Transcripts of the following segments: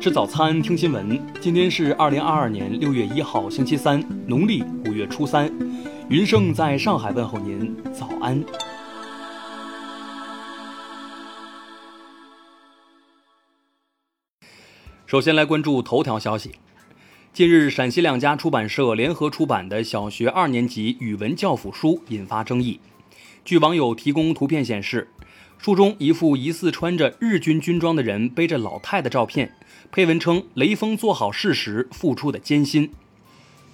吃早餐，听新闻。今天是二零二二年六月一号，星期三，农历五月初三。云盛在上海问候您，早安。首先来关注头条消息。近日，陕西两家出版社联合出版的小学二年级语文教辅书引发争议。据网友提供图片显示，书中一副疑似穿着日军军装的人背着老太的照片。配文称：“雷锋做好事时付出的艰辛。”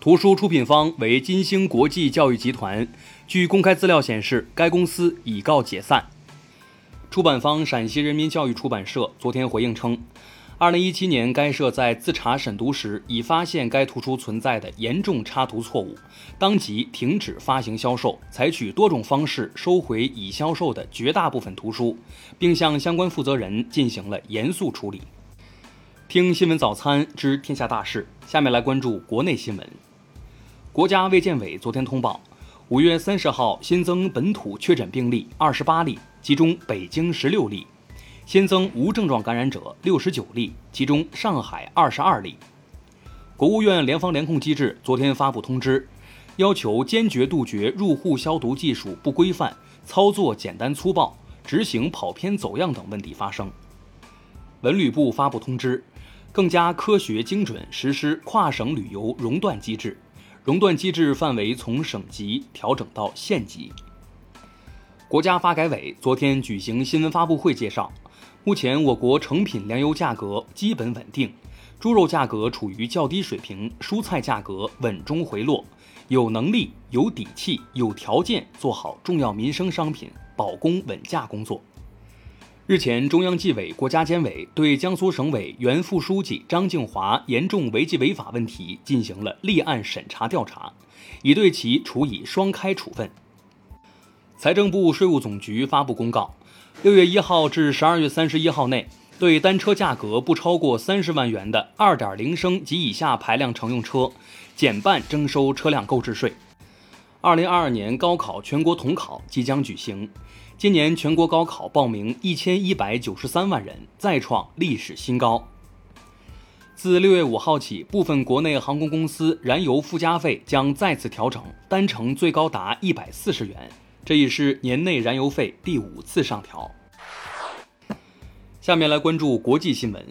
图书出品方为金星国际教育集团。据公开资料显示，该公司已告解散。出版方陕西人民教育出版社昨天回应称，2017年该社在自查审读时已发现该图书存在的严重插图错误，当即停止发行销售，采取多种方式收回已销售的绝大部分图书，并向相关负责人进行了严肃处理。听新闻早餐知天下大事，下面来关注国内新闻。国家卫健委昨天通报，五月三十号新增本土确诊病例二十八例，其中北京十六例；新增无症状感染者六十九例，其中上海二十二例。国务院联防联控机制昨天发布通知，要求坚决杜绝入户消毒技术不规范、操作简单粗暴、执行跑偏走样等问题发生。文旅部发布通知。更加科学精准实施跨省旅游熔断机制，熔断机制范围从省级调整到县级。国家发改委昨天举行新闻发布会介绍，目前我国成品粮油价格基本稳定，猪肉价格处于较低水平，蔬菜价格稳中回落，有能力、有底气、有条件做好重要民生商品保供稳价工作。日前，中央纪委国家监委对江苏省委原副书记张静华严重违纪违法问题进行了立案审查调查，已对其处以双开处分。财政部、税务总局发布公告，六月一号至十二月三十一号内，对单车价格不超过三十万元的二点零升及以下排量乘用车，减半征收车辆购置税。二零二二年高考全国统考即将举行。今年全国高考报名一千一百九十三万人，再创历史新高。自六月五号起，部分国内航空公司燃油附加费将再次调整，单程最高达一百四十元，这已是年内燃油费第五次上调。下面来关注国际新闻。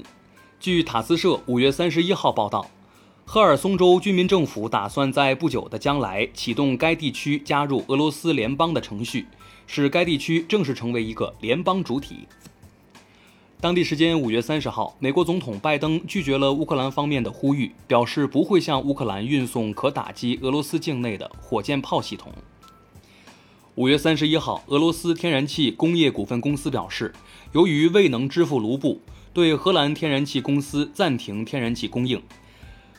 据塔斯社五月三十一号报道，赫尔松州居民政府打算在不久的将来启动该地区加入俄罗斯联邦的程序。使该地区正式成为一个联邦主体。当地时间五月三十号，美国总统拜登拒绝了乌克兰方面的呼吁，表示不会向乌克兰运送可打击俄罗斯境内的火箭炮系统。五月三十一号，俄罗斯天然气工业股份公司表示，由于未能支付卢布，对荷兰天然气公司暂停天然气供应。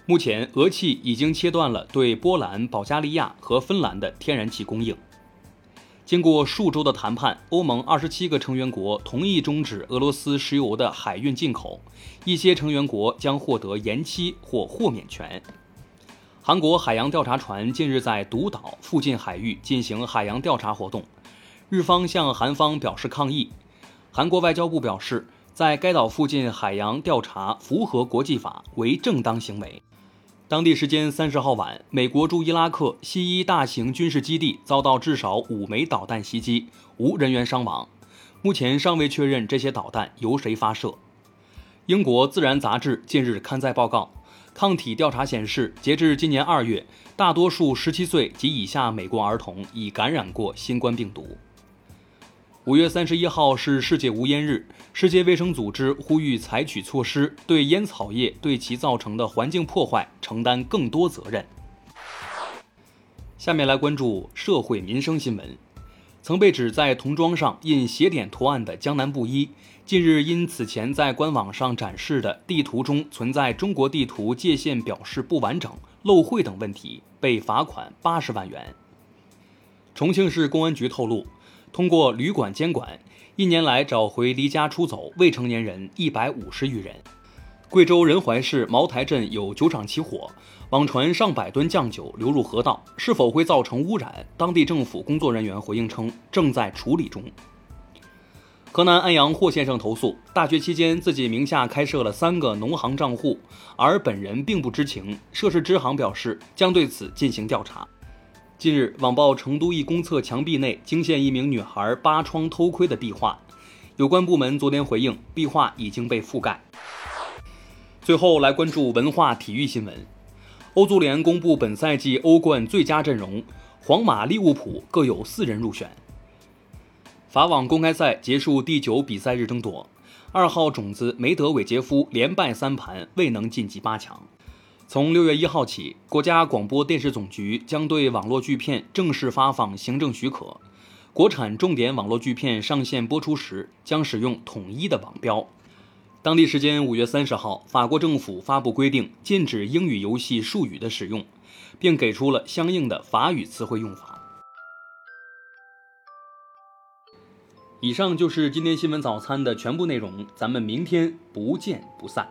目前，俄气已经切断了对波兰、保加利亚和芬兰的天然气供应。经过数周的谈判，欧盟二十七个成员国同意终止俄罗斯石油的海运进口，一些成员国将获得延期或豁免权。韩国海洋调查船近日在独岛附近海域进行海洋调查活动，日方向韩方表示抗议。韩国外交部表示，在该岛附近海洋调查符合国际法，为正当行为。当地时间三十号晚，美国驻伊拉克西伊大型军事基地遭到至少五枚导弹袭击，无人员伤亡。目前尚未确认这些导弹由谁发射。英国《自然》杂志近日刊载报告，抗体调查显示，截至今年二月，大多数十七岁及以下美国儿童已感染过新冠病毒。五月三十一号是世界无烟日，世界卫生组织呼吁采取措施，对烟草业对其造成的环境破坏承担更多责任。下面来关注社会民生新闻。曾被指在童装上印斜点图案的江南布衣，近日因此前在官网上展示的地图中存在中国地图界限表示不完整、漏绘等问题，被罚款八十万元。重庆市公安局透露。通过旅馆监管，一年来找回离家出走未成年人一百五十余人。贵州仁怀市茅台镇有酒厂起火，网传上百吨酱酒流入河道，是否会造成污染？当地政府工作人员回应称，正在处理中。河南安阳霍先生投诉，大学期间自己名下开设了三个农行账户，而本人并不知情。涉事支行表示将对此进行调查。近日，网曝成都一公厕墙壁内惊现一名女孩扒窗偷窥的壁画，有关部门昨天回应，壁画已经被覆盖。最后来关注文化体育新闻，欧足联公布本赛季欧冠最佳阵容，皇马、利物浦各有四人入选。法网公开赛结束第九比赛日争夺，二号种子梅德韦杰夫连败三盘，未能晋级八强。从六月一号起，国家广播电视总局将对网络剧片正式发放行政许可，国产重点网络剧片上线播出时将使用统一的网标。当地时间五月三十号，法国政府发布规定，禁止英语游戏术语的使用，并给出了相应的法语词汇用法。以上就是今天新闻早餐的全部内容，咱们明天不见不散。